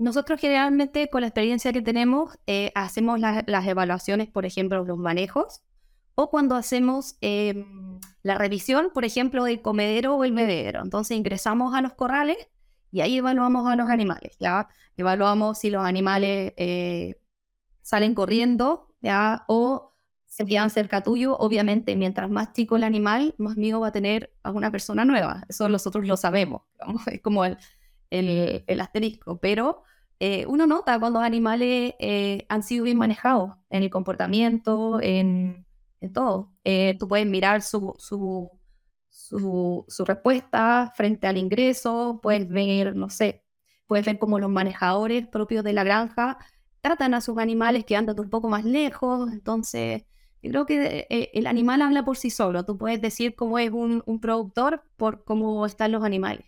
Nosotros generalmente con la experiencia que tenemos eh, hacemos las evaluaciones, por ejemplo, los manejos, o cuando hacemos em, la revisión, por ejemplo, del comedero o el bebedero. Entonces ingresamos a los corrales y ahí evaluamos a los animales, ¿ya? Evaluamos si los animales eh, salen corriendo, ¿ya? O se quedan cerca tuyo. Obviamente, mientras más chico el animal, más miedo va a tener a una persona nueva. Eso nosotros lo sabemos, es como el, el, asterisco. Pero eh, uno nota cuando los animales eh, han sido bien manejados en el comportamiento, en, todo. tú puedes mirar su, respuesta frente al ingreso, puedes ver, no sé, puedes ver cómo los manejadores propios de la granja tratan a sus animales que andan un poco más lejos, entonces yo creo que eh, el animal habla por sí solo, tú puedes decir cómo es un, un productor por cómo están los animales.